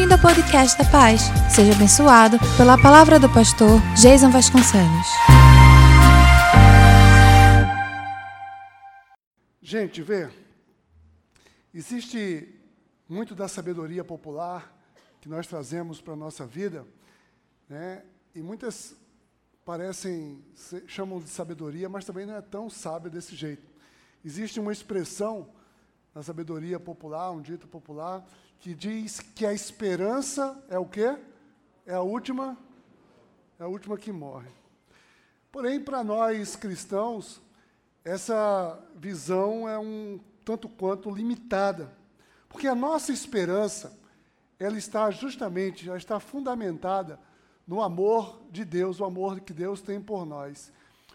Bem-vindo ao podcast da Paz. Seja abençoado pela palavra do pastor Jason Vasconcelos. Gente, vê, existe muito da sabedoria popular que nós trazemos para a nossa vida, né? e muitas parecem, chamam de sabedoria, mas também não é tão sábia desse jeito. Existe uma expressão na sabedoria popular, um dito popular, que diz que a esperança é o quê? É a última, é a última que morre. Porém, para nós cristãos, essa visão é um tanto quanto limitada, porque a nossa esperança, ela está justamente, ela está fundamentada no amor de Deus, o amor que Deus tem por nós.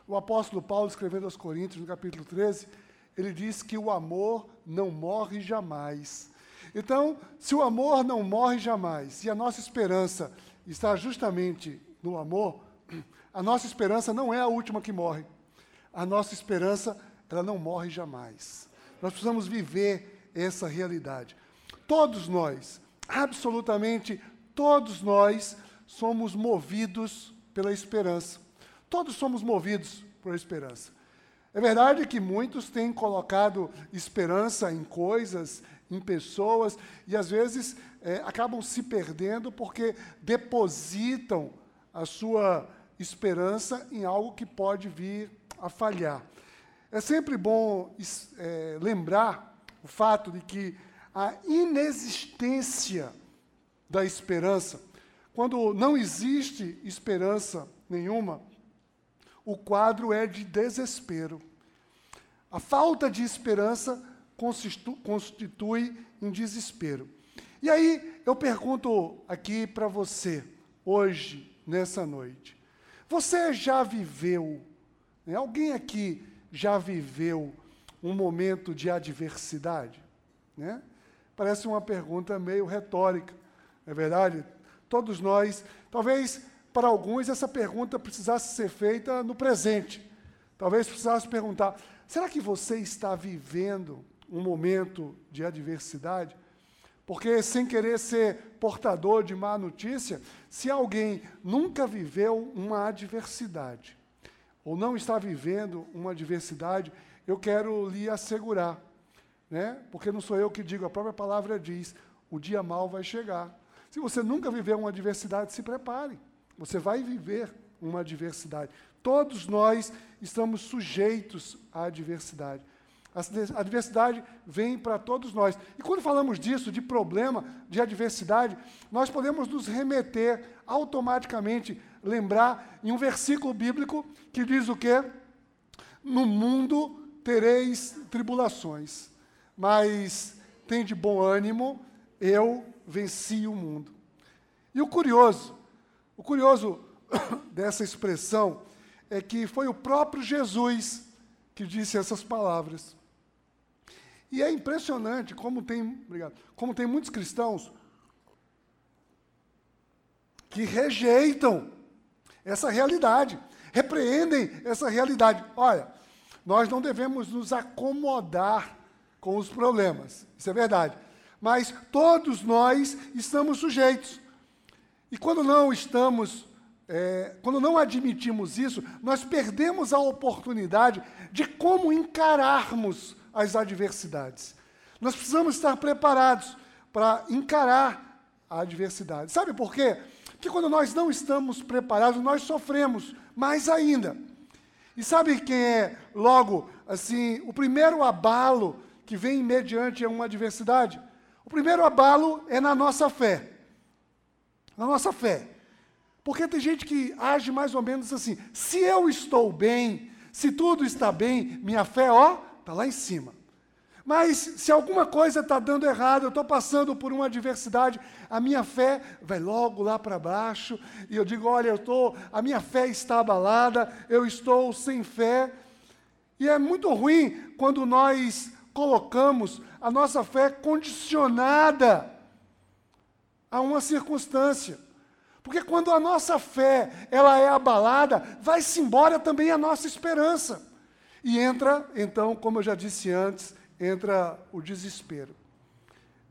O apóstolo Paulo, escrevendo aos Coríntios, no capítulo 13, ele diz que o amor não morre jamais. Então, se o amor não morre jamais e a nossa esperança está justamente no amor, a nossa esperança não é a última que morre. A nossa esperança, ela não morre jamais. Nós precisamos viver essa realidade. Todos nós, absolutamente todos nós, somos movidos pela esperança. Todos somos movidos pela esperança. É verdade que muitos têm colocado esperança em coisas, em pessoas, e às vezes é, acabam se perdendo porque depositam a sua esperança em algo que pode vir a falhar. É sempre bom é, lembrar o fato de que a inexistência da esperança, quando não existe esperança nenhuma, o quadro é de desespero. A falta de esperança constitui em desespero. E aí eu pergunto aqui para você, hoje, nessa noite: você já viveu, né, alguém aqui já viveu um momento de adversidade? Né? Parece uma pergunta meio retórica, não é verdade? Todos nós, talvez para alguns essa pergunta precisasse ser feita no presente. Talvez precisasse perguntar: será que você está vivendo um momento de adversidade? Porque, sem querer ser portador de má notícia, se alguém nunca viveu uma adversidade, ou não está vivendo uma adversidade, eu quero lhe assegurar, né? porque não sou eu que digo, a própria palavra diz: o dia mal vai chegar. Se você nunca viveu uma adversidade, se prepare. Você vai viver uma adversidade. Todos nós estamos sujeitos à adversidade. A adversidade vem para todos nós. E quando falamos disso, de problema, de adversidade, nós podemos nos remeter automaticamente, lembrar em um versículo bíblico que diz o quê? No mundo tereis tribulações, mas tem de bom ânimo, eu venci o mundo. E o curioso o curioso dessa expressão é que foi o próprio Jesus que disse essas palavras. E é impressionante como tem, obrigado, como tem muitos cristãos que rejeitam essa realidade, repreendem essa realidade. Olha, nós não devemos nos acomodar com os problemas, isso é verdade. Mas todos nós estamos sujeitos. E quando não estamos, é, quando não admitimos isso, nós perdemos a oportunidade de como encararmos as adversidades. Nós precisamos estar preparados para encarar a adversidade. Sabe por quê? Porque quando nós não estamos preparados, nós sofremos mais ainda. E sabe quem é, logo, assim, o primeiro abalo que vem mediante uma adversidade? O primeiro abalo é na nossa fé na nossa fé. Porque tem gente que age mais ou menos assim: se eu estou bem, se tudo está bem, minha fé, ó, está lá em cima. Mas se alguma coisa está dando errado, eu estou passando por uma adversidade, a minha fé vai logo lá para baixo, e eu digo: olha, eu tô, a minha fé está abalada, eu estou sem fé. E é muito ruim quando nós colocamos a nossa fé condicionada a uma circunstância. Porque quando a nossa fé ela é abalada, vai-se embora também a nossa esperança. E entra, então, como eu já disse antes, entra o desespero.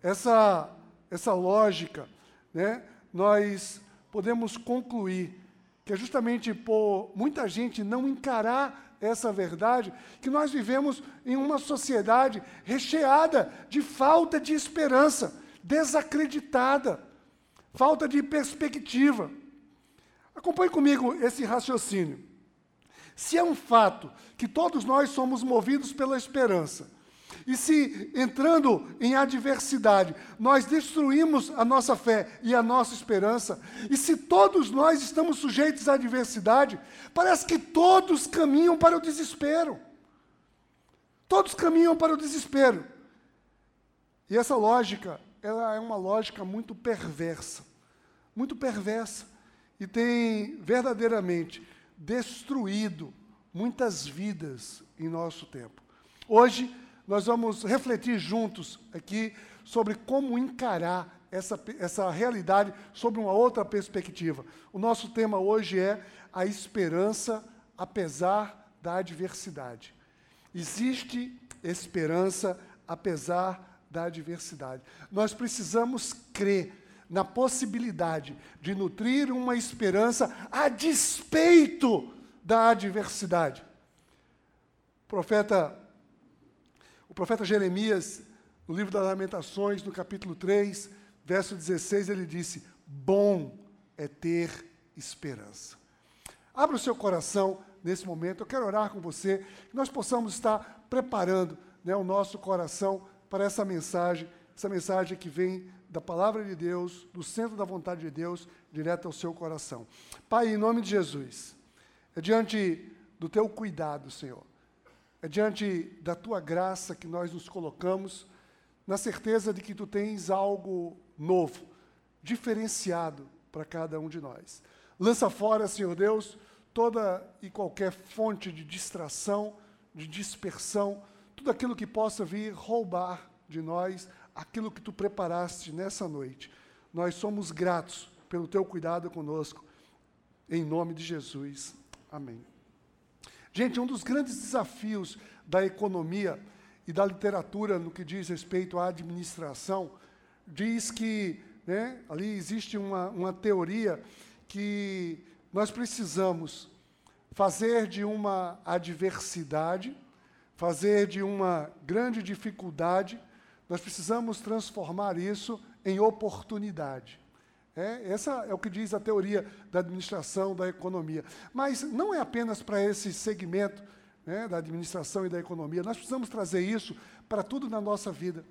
Essa, essa lógica né, nós podemos concluir que é justamente por muita gente não encarar essa verdade que nós vivemos em uma sociedade recheada de falta de esperança, desacreditada, falta de perspectiva. Acompanhe comigo esse raciocínio. Se é um fato que todos nós somos movidos pela esperança, e se entrando em adversidade, nós destruímos a nossa fé e a nossa esperança, e se todos nós estamos sujeitos à adversidade, parece que todos caminham para o desespero. Todos caminham para o desespero. E essa lógica, ela é uma lógica muito perversa. Muito perversa. E tem verdadeiramente destruído muitas vidas em nosso tempo. Hoje, nós vamos refletir juntos aqui sobre como encarar essa, essa realidade sob uma outra perspectiva. O nosso tema hoje é a esperança apesar da adversidade. Existe esperança apesar da adversidade. Nós precisamos crer na possibilidade de nutrir uma esperança a despeito da adversidade. O profeta o profeta Jeremias, no livro das Lamentações, no capítulo 3, verso 16, ele disse: Bom é ter esperança. Abra o seu coração nesse momento, eu quero orar com você, que nós possamos estar preparando né, o nosso coração para essa mensagem, essa mensagem que vem da palavra de Deus, do centro da vontade de Deus, direto ao seu coração. Pai, em nome de Jesus, é diante do teu cuidado, Senhor é diante da tua graça que nós nos colocamos, na certeza de que tu tens algo novo, diferenciado para cada um de nós. Lança fora, Senhor Deus, toda e qualquer fonte de distração, de dispersão, tudo aquilo que possa vir roubar de nós aquilo que tu preparaste nessa noite. Nós somos gratos pelo teu cuidado conosco. Em nome de Jesus. Amém. Gente, um dos grandes desafios da economia e da literatura no que diz respeito à administração diz que né, ali existe uma, uma teoria que nós precisamos fazer de uma adversidade, fazer de uma grande dificuldade, nós precisamos transformar isso em oportunidade. É, essa é o que diz a teoria da administração da economia. Mas não é apenas para esse segmento né, da administração e da economia. Nós precisamos trazer isso para tudo na nossa vida.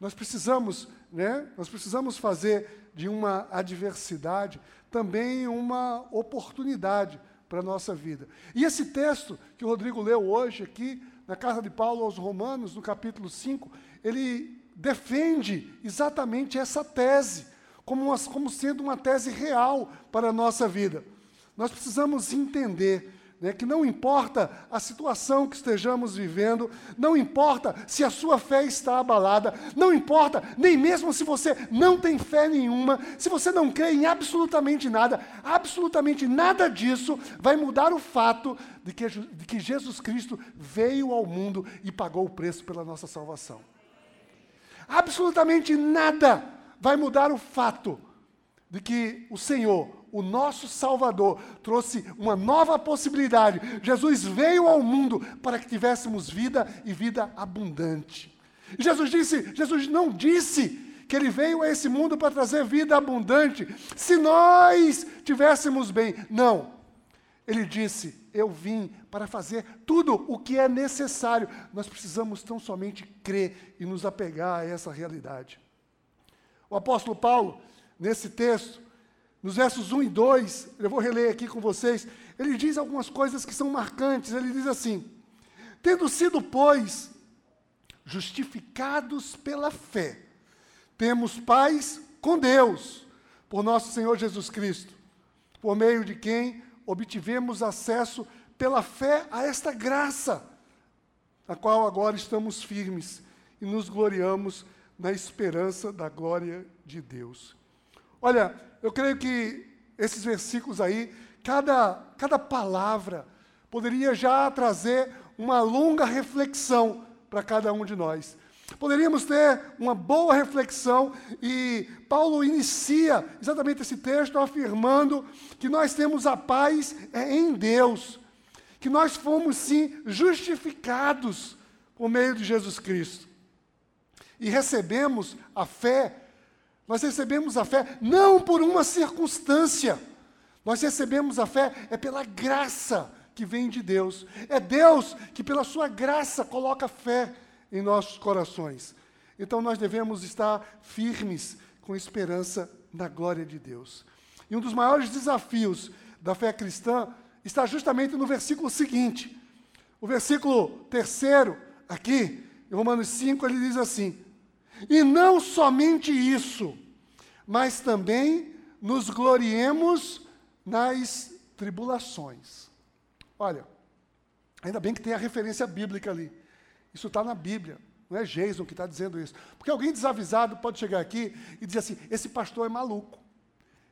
Nós precisamos, né, nós precisamos fazer de uma adversidade também uma oportunidade para a nossa vida. E esse texto que o Rodrigo leu hoje aqui, na carta de Paulo aos Romanos, no capítulo 5, ele defende exatamente essa tese como, uma, como sendo uma tese real para a nossa vida. Nós precisamos entender né, que não importa a situação que estejamos vivendo, não importa se a sua fé está abalada, não importa nem mesmo se você não tem fé nenhuma, se você não crê em absolutamente nada, absolutamente nada disso vai mudar o fato de que, de que Jesus Cristo veio ao mundo e pagou o preço pela nossa salvação. Absolutamente nada vai mudar o fato de que o Senhor, o nosso Salvador, trouxe uma nova possibilidade. Jesus veio ao mundo para que tivéssemos vida e vida abundante. Jesus disse, Jesus não disse que ele veio a esse mundo para trazer vida abundante se nós tivéssemos bem. Não. Ele disse: Eu vim para fazer tudo o que é necessário. Nós precisamos tão somente crer e nos apegar a essa realidade. O apóstolo Paulo, nesse texto, nos versos 1 e 2, eu vou reler aqui com vocês, ele diz algumas coisas que são marcantes. Ele diz assim: Tendo sido, pois, justificados pela fé, temos paz com Deus, por nosso Senhor Jesus Cristo, por meio de quem obtivemos acesso pela fé a esta graça, a qual agora estamos firmes e nos gloriamos na esperança da glória de Deus. Olha, eu creio que esses versículos aí, cada, cada palavra poderia já trazer uma longa reflexão para cada um de nós. Poderíamos ter uma boa reflexão e Paulo inicia exatamente esse texto afirmando que nós temos a paz é em Deus, que nós fomos sim justificados por meio de Jesus Cristo. E recebemos a fé, nós recebemos a fé não por uma circunstância, nós recebemos a fé é pela graça que vem de Deus. É Deus que, pela sua graça, coloca fé em nossos corações. Então nós devemos estar firmes com esperança na glória de Deus. E um dos maiores desafios da fé cristã está justamente no versículo seguinte. O versículo terceiro, aqui, em Romanos 5, ele diz assim: E não somente isso, mas também nos gloriemos nas tribulações. Olha, ainda bem que tem a referência bíblica ali. Isso está na Bíblia. Não é Jason que está dizendo isso. Porque alguém desavisado pode chegar aqui e dizer assim: esse pastor é maluco.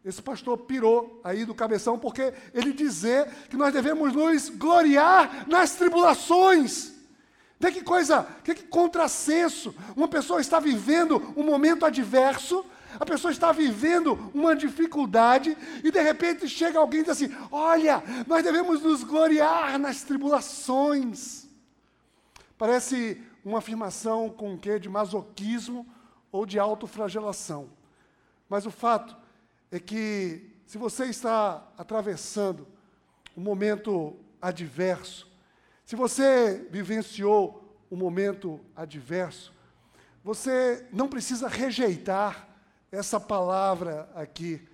Esse pastor pirou aí do cabeção, porque ele dizer que nós devemos nos gloriar nas tribulações. Vê que coisa, que, que contrassenso. Uma pessoa está vivendo um momento adverso, a pessoa está vivendo uma dificuldade, e de repente chega alguém e diz assim: Olha, nós devemos nos gloriar nas tribulações. Parece uma afirmação com um quê de masoquismo ou de autoflagelação. Mas o fato é que, se você está atravessando um momento adverso, se você vivenciou um momento adverso, você não precisa rejeitar essa palavra aqui,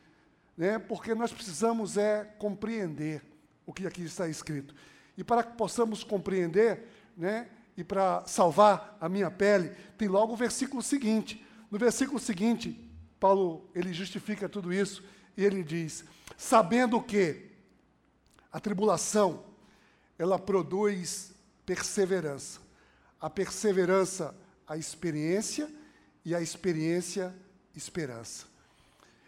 né? porque nós precisamos é compreender o que aqui está escrito. E para que possamos compreender, né, e para salvar a minha pele, tem logo o versículo seguinte. No versículo seguinte, Paulo ele justifica tudo isso e ele diz: sabendo que a tribulação ela produz perseverança, a perseverança a experiência e a experiência esperança.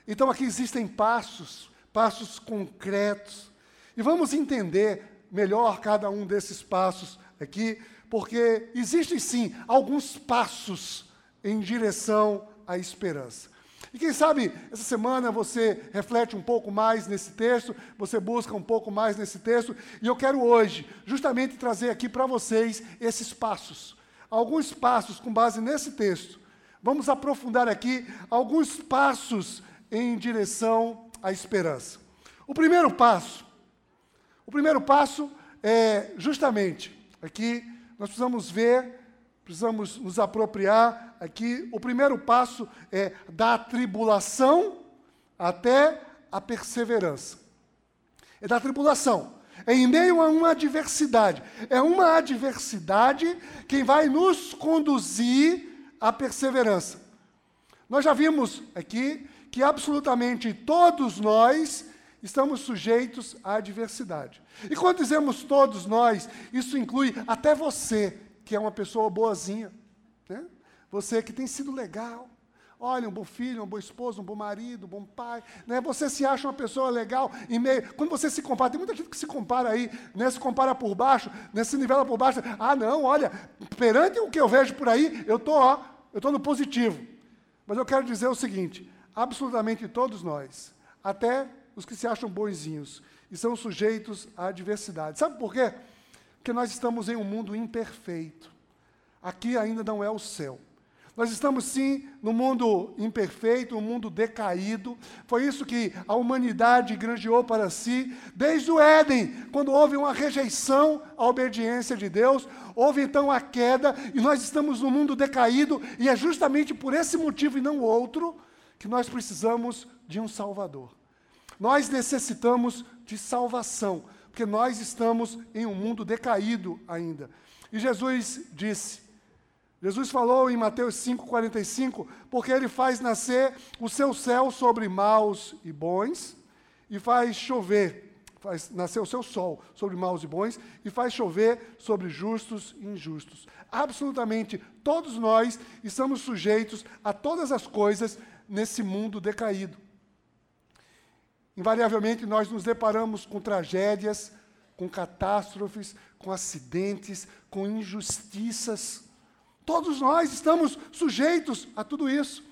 Então aqui existem passos, passos concretos, e vamos entender melhor cada um desses passos aqui porque existem sim alguns passos em direção à esperança. E quem sabe essa semana você reflete um pouco mais nesse texto, você busca um pouco mais nesse texto, e eu quero hoje justamente trazer aqui para vocês esses passos. Alguns passos com base nesse texto. Vamos aprofundar aqui alguns passos em direção à esperança. O primeiro passo, o primeiro passo é justamente aqui nós precisamos ver, precisamos nos apropriar aqui. O primeiro passo é da tribulação até a perseverança. É da tribulação. É em meio a uma adversidade. É uma adversidade que vai nos conduzir à perseverança. Nós já vimos aqui que absolutamente todos nós estamos sujeitos à adversidade. E quando dizemos todos nós, isso inclui até você, que é uma pessoa boazinha. Né? Você que tem sido legal. Olha, um bom filho, um bom esposo, um bom marido, um bom pai. Né? Você se acha uma pessoa legal em meio. Quando você se compara, tem muita gente que se compara aí, né? se compara por baixo, né? se nivela por baixo. Ah, não, olha, perante o que eu vejo por aí, eu estou eu tô no positivo. Mas eu quero dizer o seguinte: absolutamente todos nós, até os que se acham bonzinhos e são sujeitos à adversidade. Sabe por quê? Porque nós estamos em um mundo imperfeito. Aqui ainda não é o céu. Nós estamos sim no mundo imperfeito, um mundo decaído. Foi isso que a humanidade granjeou para si desde o Éden, quando houve uma rejeição à obediência de Deus, houve então a queda e nós estamos no mundo decaído e é justamente por esse motivo e não outro que nós precisamos de um Salvador. Nós necessitamos de salvação, porque nós estamos em um mundo decaído ainda. E Jesus disse, Jesus falou em Mateus 5,45, porque ele faz nascer o seu céu sobre maus e bons, e faz chover, faz nascer o seu sol sobre maus e bons, e faz chover sobre justos e injustos. Absolutamente todos nós estamos sujeitos a todas as coisas nesse mundo decaído. Invariavelmente, nós nos deparamos com tragédias, com catástrofes, com acidentes, com injustiças. Todos nós estamos sujeitos a tudo isso.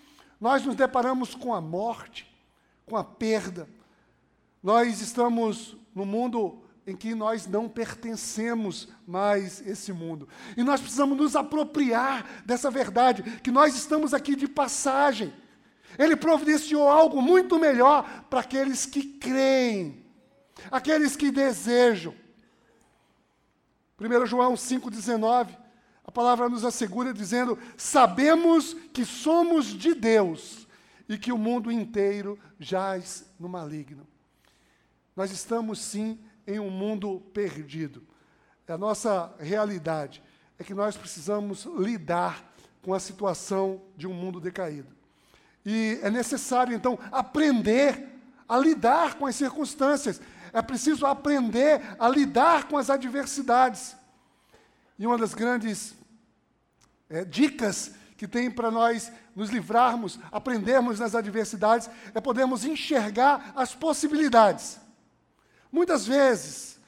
Nós nos deparamos com a morte, com a perda. Nós estamos no mundo em que nós não pertencemos mais esse mundo. E nós precisamos nos apropriar dessa verdade, que nós estamos aqui de passagem. Ele providenciou algo muito melhor para aqueles que creem, aqueles que desejam. 1 João 5,19, a palavra nos assegura dizendo: Sabemos que somos de Deus e que o mundo inteiro jaz no maligno. Nós estamos sim em um mundo perdido. A nossa realidade é que nós precisamos lidar com a situação de um mundo decaído. E é necessário, então, aprender a lidar com as circunstâncias. É preciso aprender a lidar com as adversidades. E uma das grandes é, dicas que tem para nós nos livrarmos, aprendermos nas adversidades, é podermos enxergar as possibilidades. Muitas vezes,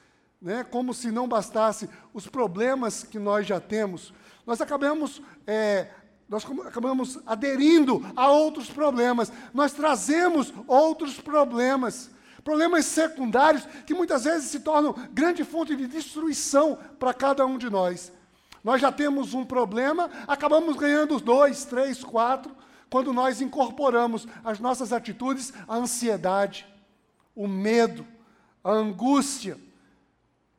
né, como se não bastasse os problemas que nós já temos, nós acabamos, é, nós acabamos aderindo a outros problemas, nós trazemos outros problemas, problemas secundários que muitas vezes se tornam grande fonte de destruição para cada um de nós. Nós já temos um problema, acabamos ganhando dois, três, quatro, quando nós incorporamos as nossas atitudes a ansiedade, o medo, a angústia.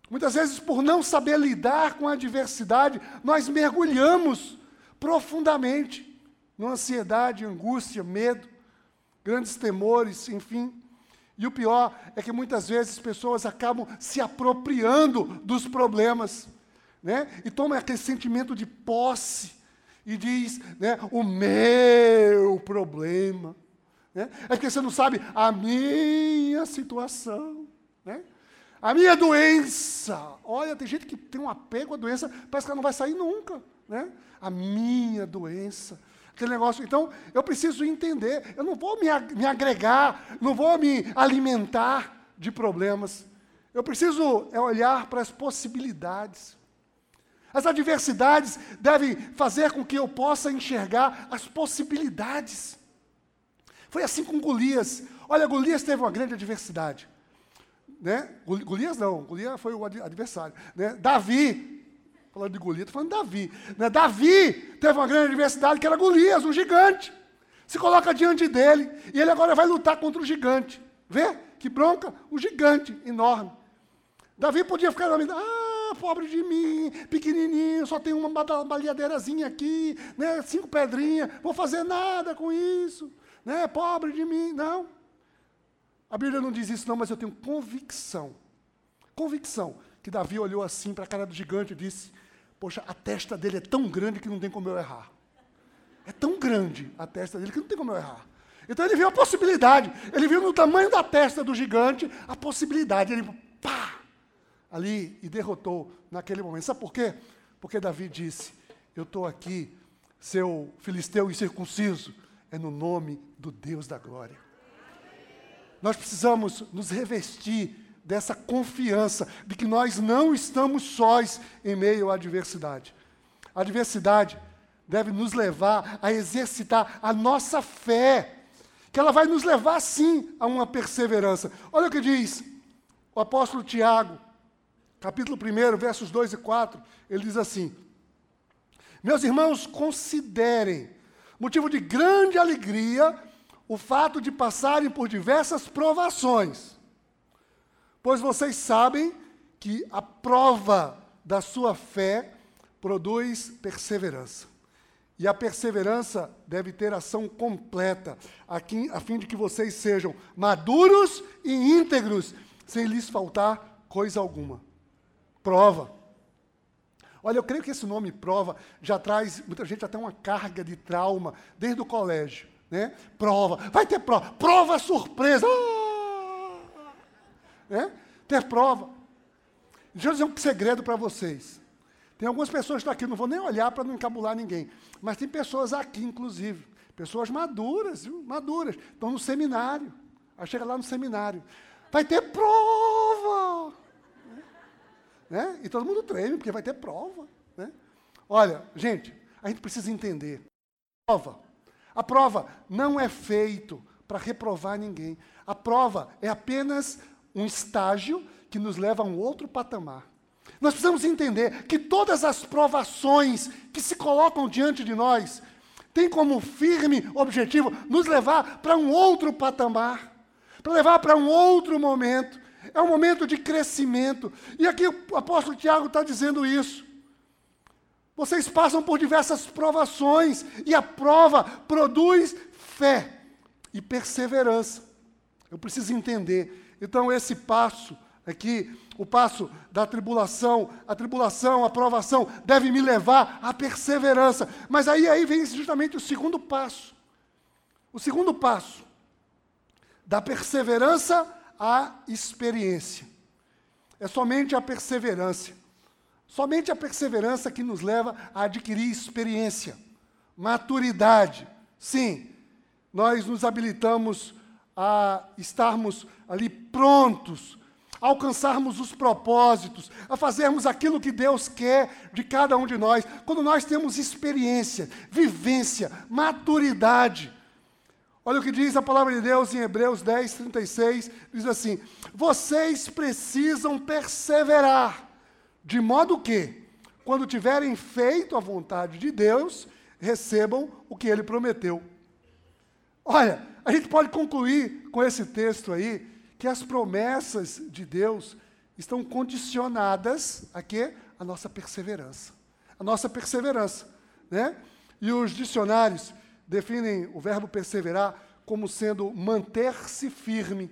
Muitas vezes, por não saber lidar com a adversidade, nós mergulhamos profundamente na ansiedade, angústia, medo, grandes temores, enfim. E o pior é que muitas vezes pessoas acabam se apropriando dos problemas, né? E tomam aquele sentimento de posse e diz, né, o meu problema. Né? É porque você não sabe a minha situação. Né? A minha doença. Olha, tem gente que tem um apego à doença, parece que ela não vai sair nunca. Né? A minha doença. Aquele negócio. Então, eu preciso entender. Eu não vou me, me agregar, não vou me alimentar de problemas. Eu preciso é olhar para as possibilidades. As adversidades devem fazer com que eu possa enxergar as possibilidades. Foi assim com Golias. Olha, Golias teve uma grande adversidade né? Golias não, Golias foi o adversário. Né? Davi, falando de Golias, estou falando de Davi. Né? Davi teve uma grande adversidade que era Golias, um gigante. Se coloca diante dele e ele agora vai lutar contra o gigante. Vê? Que bronca, um gigante enorme. Davi podia ficar na ah, pobre de mim, pequenininho, só tem uma baleadeirazinha aqui, né, cinco pedrinhas, vou fazer nada com isso, né, pobre de mim. Não. A Bíblia não diz isso, não, mas eu tenho convicção. Convicção. Que Davi olhou assim para a cara do gigante e disse: Poxa, a testa dele é tão grande que não tem como eu errar. É tão grande a testa dele que não tem como eu errar. Então ele viu a possibilidade. Ele viu no tamanho da testa do gigante a possibilidade. Ele, pá! Ali e derrotou naquele momento. Sabe por quê? Porque Davi disse: Eu estou aqui, seu filisteu incircunciso, é no nome do Deus da glória. Nós precisamos nos revestir dessa confiança de que nós não estamos sós em meio à adversidade. A adversidade deve nos levar a exercitar a nossa fé, que ela vai nos levar sim a uma perseverança. Olha o que diz o apóstolo Tiago, capítulo 1, versos 2 e 4, ele diz assim: Meus irmãos, considerem motivo de grande alegria o fato de passarem por diversas provações, pois vocês sabem que a prova da sua fé produz perseverança. E a perseverança deve ter ação completa, a, a fim de que vocês sejam maduros e íntegros, sem lhes faltar coisa alguma. Prova. Olha, eu creio que esse nome prova já traz muita gente até uma carga de trauma desde o colégio. Né? Prova, vai ter prova, prova surpresa. Ah! Né? Ter prova. Deixa eu dizer um segredo para vocês. Tem algumas pessoas que estão aqui, não vou nem olhar para não encabular ninguém, mas tem pessoas aqui, inclusive, pessoas maduras, viu? maduras, estão no seminário. Aí chega lá no seminário, vai ter prova. Né? E todo mundo treme, porque vai ter prova. Né? Olha, gente, a gente precisa entender. A prova, a prova não é feito para reprovar ninguém. A prova é apenas um estágio que nos leva a um outro patamar. Nós precisamos entender que todas as provações que se colocam diante de nós têm como firme objetivo nos levar para um outro patamar, para levar para um outro momento. É um momento de crescimento. E aqui o apóstolo Tiago está dizendo isso. Vocês passam por diversas provações, e a prova produz fé e perseverança. Eu preciso entender. Então, esse passo aqui, o passo da tribulação, a tribulação, a provação, deve me levar à perseverança. Mas aí, aí vem justamente o segundo passo. O segundo passo, da perseverança à experiência. É somente a perseverança. Somente a perseverança que nos leva a adquirir experiência, maturidade. Sim, nós nos habilitamos a estarmos ali prontos, a alcançarmos os propósitos, a fazermos aquilo que Deus quer de cada um de nós, quando nós temos experiência, vivência, maturidade. Olha o que diz a palavra de Deus em Hebreus 10, 36, diz assim: Vocês precisam perseverar, de modo que, quando tiverem feito a vontade de Deus, recebam o que ele prometeu. Olha, a gente pode concluir com esse texto aí que as promessas de Deus estão condicionadas a quê? A nossa perseverança. A nossa perseverança, né? E os dicionários definem o verbo perseverar como sendo manter-se firme.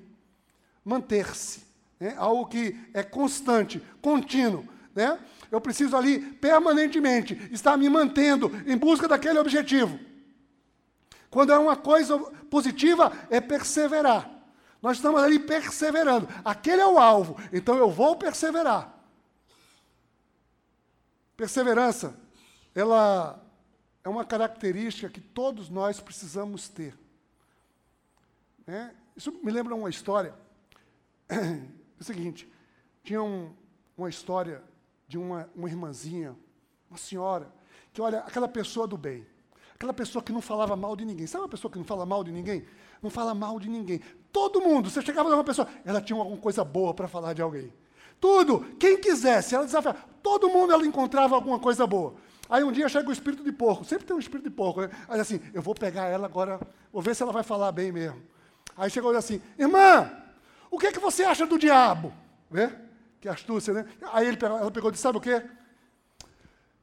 Manter-se. Né? Algo que é constante, contínuo. Né? Eu preciso ali permanentemente estar me mantendo em busca daquele objetivo. Quando é uma coisa positiva, é perseverar. Nós estamos ali perseverando. Aquele é o alvo, então eu vou perseverar. Perseverança, ela é uma característica que todos nós precisamos ter. É, isso me lembra uma história. É o seguinte: tinha um, uma história de uma, uma irmãzinha, uma senhora, que olha, aquela pessoa do bem. Aquela pessoa que não falava mal de ninguém. Sabe uma pessoa que não fala mal de ninguém? Não fala mal de ninguém. Todo mundo, você chegava numa pessoa, ela tinha alguma coisa boa para falar de alguém. Tudo, quem quisesse, ela desafiava. Todo mundo ela encontrava alguma coisa boa. Aí um dia chega o espírito de porco, sempre tem um espírito de porco, né? Aí assim, eu vou pegar ela agora, vou ver se ela vai falar bem mesmo. Aí chegou assim, irmã, o que, é que você acha do diabo? Vê? Que astúcia, né? Aí ele, ela pegou e disse, sabe o quê?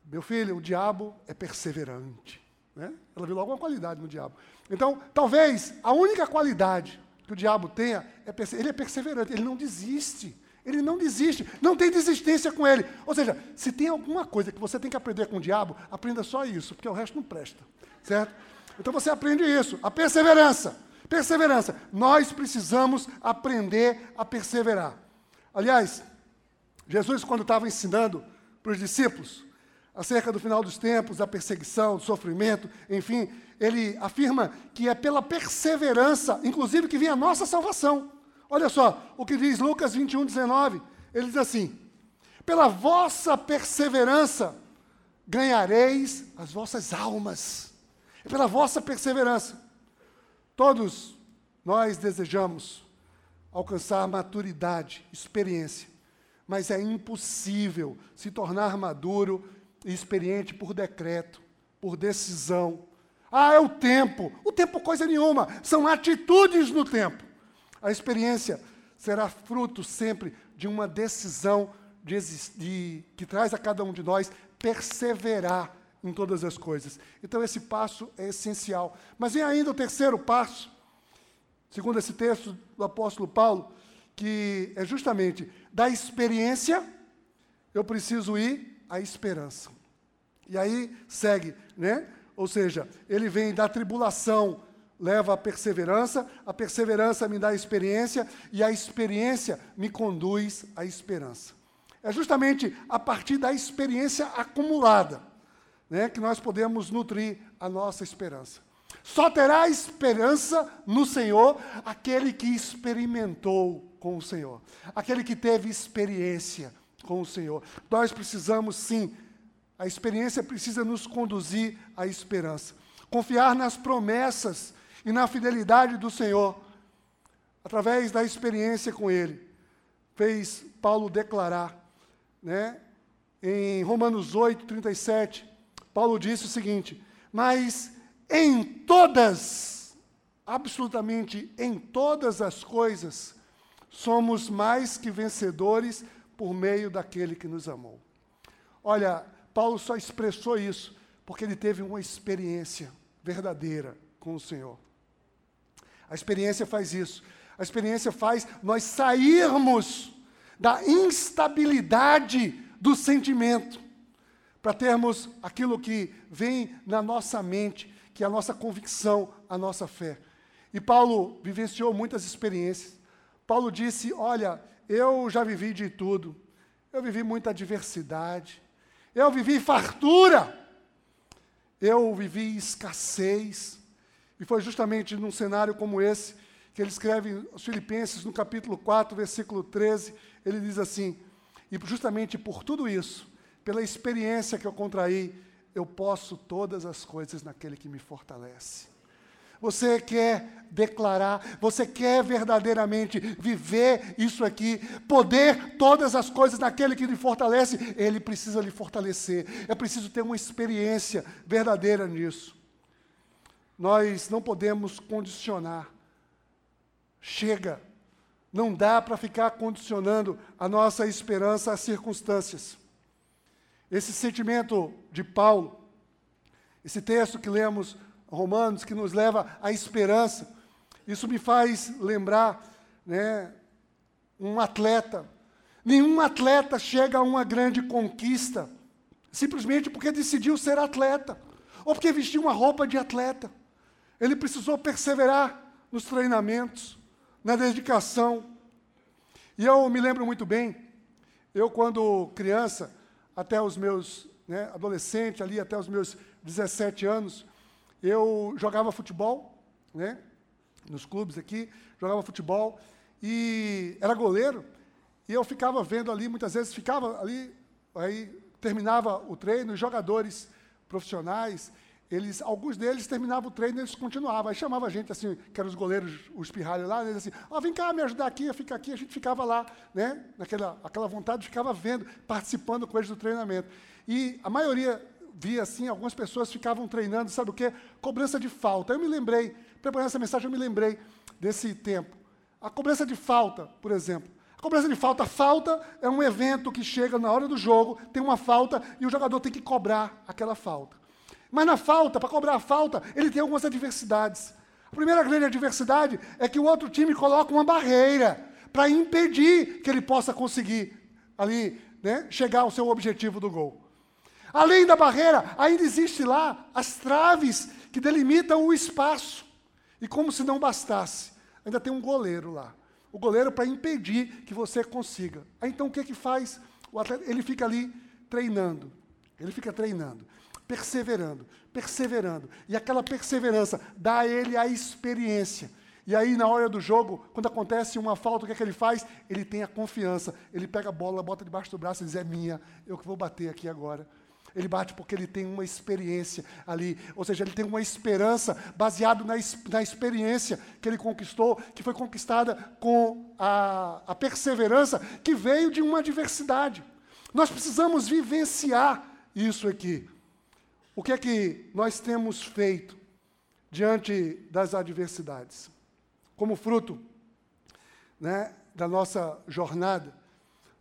Meu filho, o diabo é perseverante. Né? Ela viu logo uma qualidade no diabo. Então, talvez a única qualidade que o diabo tenha é ele é perseverante, ele não desiste. Ele não desiste, não tem desistência com ele. Ou seja, se tem alguma coisa que você tem que aprender com o diabo, aprenda só isso, porque o resto não presta. Certo? Então você aprende isso, a perseverança. Perseverança. Nós precisamos aprender a perseverar. Aliás, Jesus, quando estava ensinando para os discípulos, acerca do final dos tempos, da perseguição, do sofrimento, enfim, ele afirma que é pela perseverança, inclusive, que vem a nossa salvação. Olha só o que diz Lucas 21, 19. Ele diz assim: Pela vossa perseverança ganhareis as vossas almas. É pela vossa perseverança. Todos nós desejamos alcançar maturidade, experiência, mas é impossível se tornar maduro e experiente por decreto, por decisão. Ah, é o tempo. O tempo coisa nenhuma, são atitudes no tempo. A experiência será fruto sempre de uma decisão de, de, que traz a cada um de nós perseverar em todas as coisas. Então, esse passo é essencial. Mas vem ainda o terceiro passo, segundo esse texto do apóstolo Paulo, que é justamente da experiência, eu preciso ir à esperança. E aí segue, né? Ou seja, ele vem da tribulação, leva à perseverança, a perseverança me dá a experiência, e a experiência me conduz à esperança. É justamente a partir da experiência acumulada né, que nós podemos nutrir a nossa esperança. Só terá esperança no Senhor aquele que experimentou com o Senhor, aquele que teve experiência com o Senhor. Nós precisamos sim A experiência precisa nos conduzir à esperança. Confiar nas promessas e na fidelidade do Senhor, através da experiência com Ele, fez Paulo declarar, né? Em Romanos 8, 37, Paulo disse o seguinte: Mas em todas, absolutamente em todas as coisas, somos mais que vencedores por meio daquele que nos amou. Olha, Paulo só expressou isso porque ele teve uma experiência verdadeira com o Senhor. A experiência faz isso. A experiência faz nós sairmos da instabilidade do sentimento para termos aquilo que vem na nossa mente, que é a nossa convicção, a nossa fé. E Paulo vivenciou muitas experiências. Paulo disse: Olha, eu já vivi de tudo. Eu vivi muita adversidade. Eu vivi fartura. Eu vivi escassez. E foi justamente num cenário como esse que ele escreve aos Filipenses, no capítulo 4, versículo 13. Ele diz assim: E justamente por tudo isso, pela experiência que eu contraí, eu posso todas as coisas naquele que me fortalece. Você quer declarar, você quer verdadeiramente viver isso aqui, poder todas as coisas naquele que lhe fortalece, ele precisa lhe fortalecer. É preciso ter uma experiência verdadeira nisso. Nós não podemos condicionar. Chega. Não dá para ficar condicionando a nossa esperança às circunstâncias. Esse sentimento de Paulo, esse texto que lemos Romanos, que nos leva à esperança. Isso me faz lembrar né, um atleta. Nenhum atleta chega a uma grande conquista simplesmente porque decidiu ser atleta ou porque vestiu uma roupa de atleta. Ele precisou perseverar nos treinamentos, na dedicação. E eu me lembro muito bem, eu quando criança, até os meus, né, adolescente ali, até os meus 17 anos, eu jogava futebol, né? Nos clubes aqui, jogava futebol e era goleiro. E eu ficava vendo ali, muitas vezes ficava ali, aí terminava o treino, os jogadores profissionais, eles, alguns deles terminavam o treino e eles continuavam. Aí chamava a gente assim, que eram os goleiros, os pirralhos lá, eles assim, ó, oh, vem cá me ajudar aqui, fica aqui, a gente ficava lá, né? Naquela aquela vontade, ficava vendo, participando com eles do treinamento. E a maioria via assim, algumas pessoas ficavam treinando, sabe o quê? Cobrança de falta. Eu me lembrei, preparando essa mensagem, eu me lembrei desse tempo. A cobrança de falta, por exemplo. A cobrança de falta, falta é um evento que chega na hora do jogo, tem uma falta e o jogador tem que cobrar aquela falta. Mas na falta, para cobrar a falta, ele tem algumas adversidades. A primeira grande adversidade é que o outro time coloca uma barreira para impedir que ele possa conseguir ali né, chegar ao seu objetivo do gol. Além da barreira, ainda existe lá as traves que delimitam o espaço. E como se não bastasse, ainda tem um goleiro lá. O goleiro para impedir que você consiga. Então o que que faz? Atleta, ele fica ali treinando. Ele fica treinando, perseverando, perseverando. E aquela perseverança dá a ele a experiência. E aí, na hora do jogo, quando acontece uma falta, o que é que ele faz? Ele tem a confiança. Ele pega a bola, bota debaixo do braço e diz: É minha, eu que vou bater aqui agora. Ele bate porque ele tem uma experiência ali, ou seja, ele tem uma esperança baseado na, na experiência que ele conquistou, que foi conquistada com a, a perseverança que veio de uma adversidade. Nós precisamos vivenciar isso aqui. O que é que nós temos feito diante das adversidades? Como fruto né, da nossa jornada,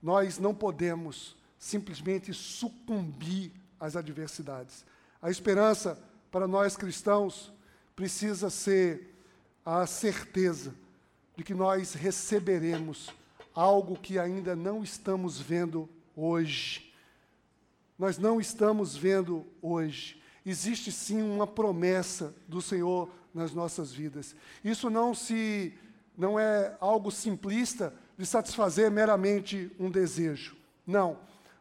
nós não podemos simplesmente sucumbir às adversidades. A esperança para nós cristãos precisa ser a certeza de que nós receberemos algo que ainda não estamos vendo hoje. Nós não estamos vendo hoje. Existe sim uma promessa do Senhor nas nossas vidas. Isso não se não é algo simplista de satisfazer meramente um desejo. Não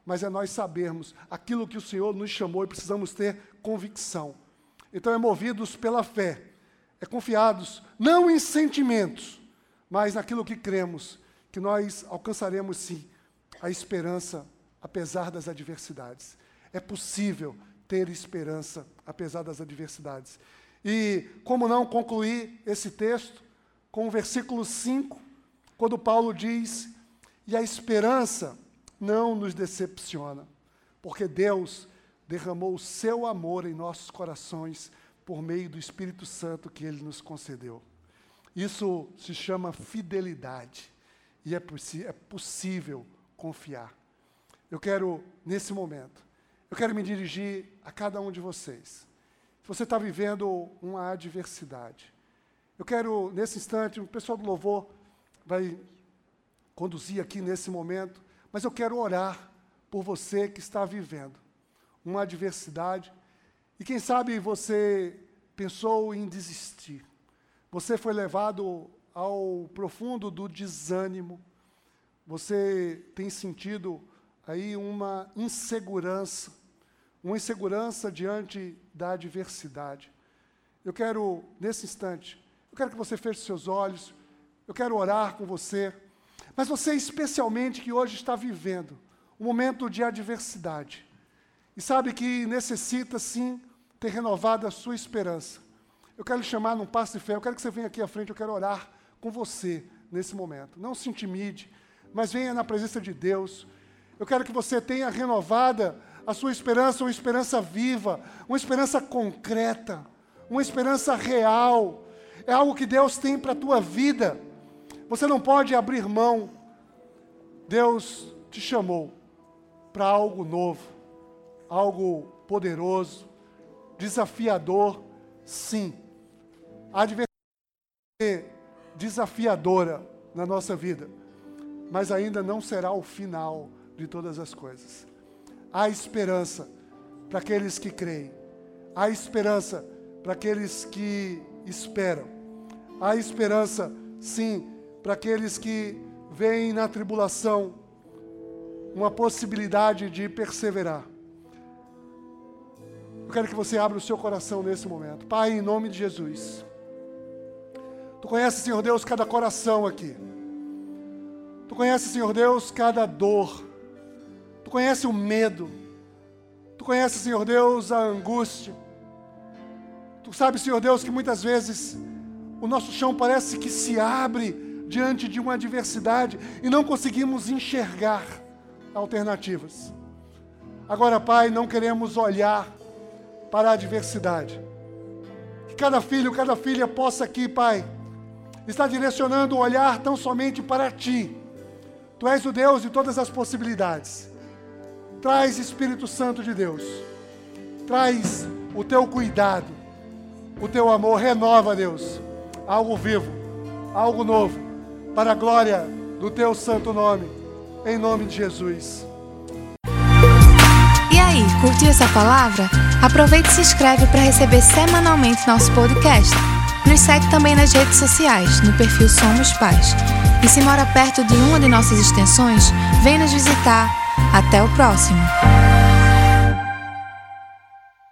mas é nós sabermos aquilo que o Senhor nos chamou e precisamos ter convicção. Então é movidos pela fé, é confiados não em sentimentos, mas naquilo que cremos, que nós alcançaremos sim a esperança apesar das adversidades. É possível ter esperança apesar das adversidades. E como não concluir esse texto com o versículo 5, quando Paulo diz: E a esperança não nos decepciona, porque Deus derramou o seu amor em nossos corações por meio do Espírito Santo que ele nos concedeu. Isso se chama fidelidade e é, é possível confiar. Eu quero, nesse momento, eu quero me dirigir a cada um de vocês. Se você está vivendo uma adversidade, eu quero, nesse instante, o pessoal do louvor vai conduzir aqui nesse momento, mas eu quero orar por você que está vivendo uma adversidade e quem sabe você pensou em desistir. Você foi levado ao profundo do desânimo. Você tem sentido aí uma insegurança, uma insegurança diante da adversidade. Eu quero, nesse instante, eu quero que você feche seus olhos, eu quero orar com você, mas você especialmente que hoje está vivendo um momento de adversidade e sabe que necessita sim ter renovado a sua esperança. Eu quero lhe chamar num passo de fé, eu quero que você venha aqui à frente, eu quero orar com você nesse momento. Não se intimide, mas venha na presença de Deus. Eu quero que você tenha renovada a sua esperança, uma esperança viva, uma esperança concreta, uma esperança real. É algo que Deus tem para a tua vida. Você não pode abrir mão. Deus te chamou para algo novo, algo poderoso, desafiador, sim. A adversidade desafiadora na nossa vida, mas ainda não será o final de todas as coisas. Há esperança para aqueles que creem, há esperança para aqueles que esperam, há esperança, sim, para aqueles que veem na tribulação uma possibilidade de perseverar. Eu quero que você abra o seu coração nesse momento. Pai, em nome de Jesus. Tu conheces, Senhor Deus, cada coração aqui. Tu conheces, Senhor Deus, cada dor. Tu conheces o medo. Tu conheces, Senhor Deus, a angústia. Tu sabes, Senhor Deus, que muitas vezes o nosso chão parece que se abre diante de uma adversidade e não conseguimos enxergar alternativas. Agora, Pai, não queremos olhar para a adversidade. Que cada filho, cada filha possa aqui, Pai, estar direcionando o olhar tão somente para Ti. Tu és o Deus de todas as possibilidades. Traz Espírito Santo de Deus. Traz o teu cuidado, o teu amor. Renova, Deus, algo vivo, algo novo, para a glória do teu santo nome. Em nome de Jesus. E aí, curtiu essa palavra? Aproveite e se inscreve para receber semanalmente nosso podcast. Nos segue também nas redes sociais, no perfil Somos Pais. E se mora perto de uma de nossas extensões, vem nos visitar. Até o próximo!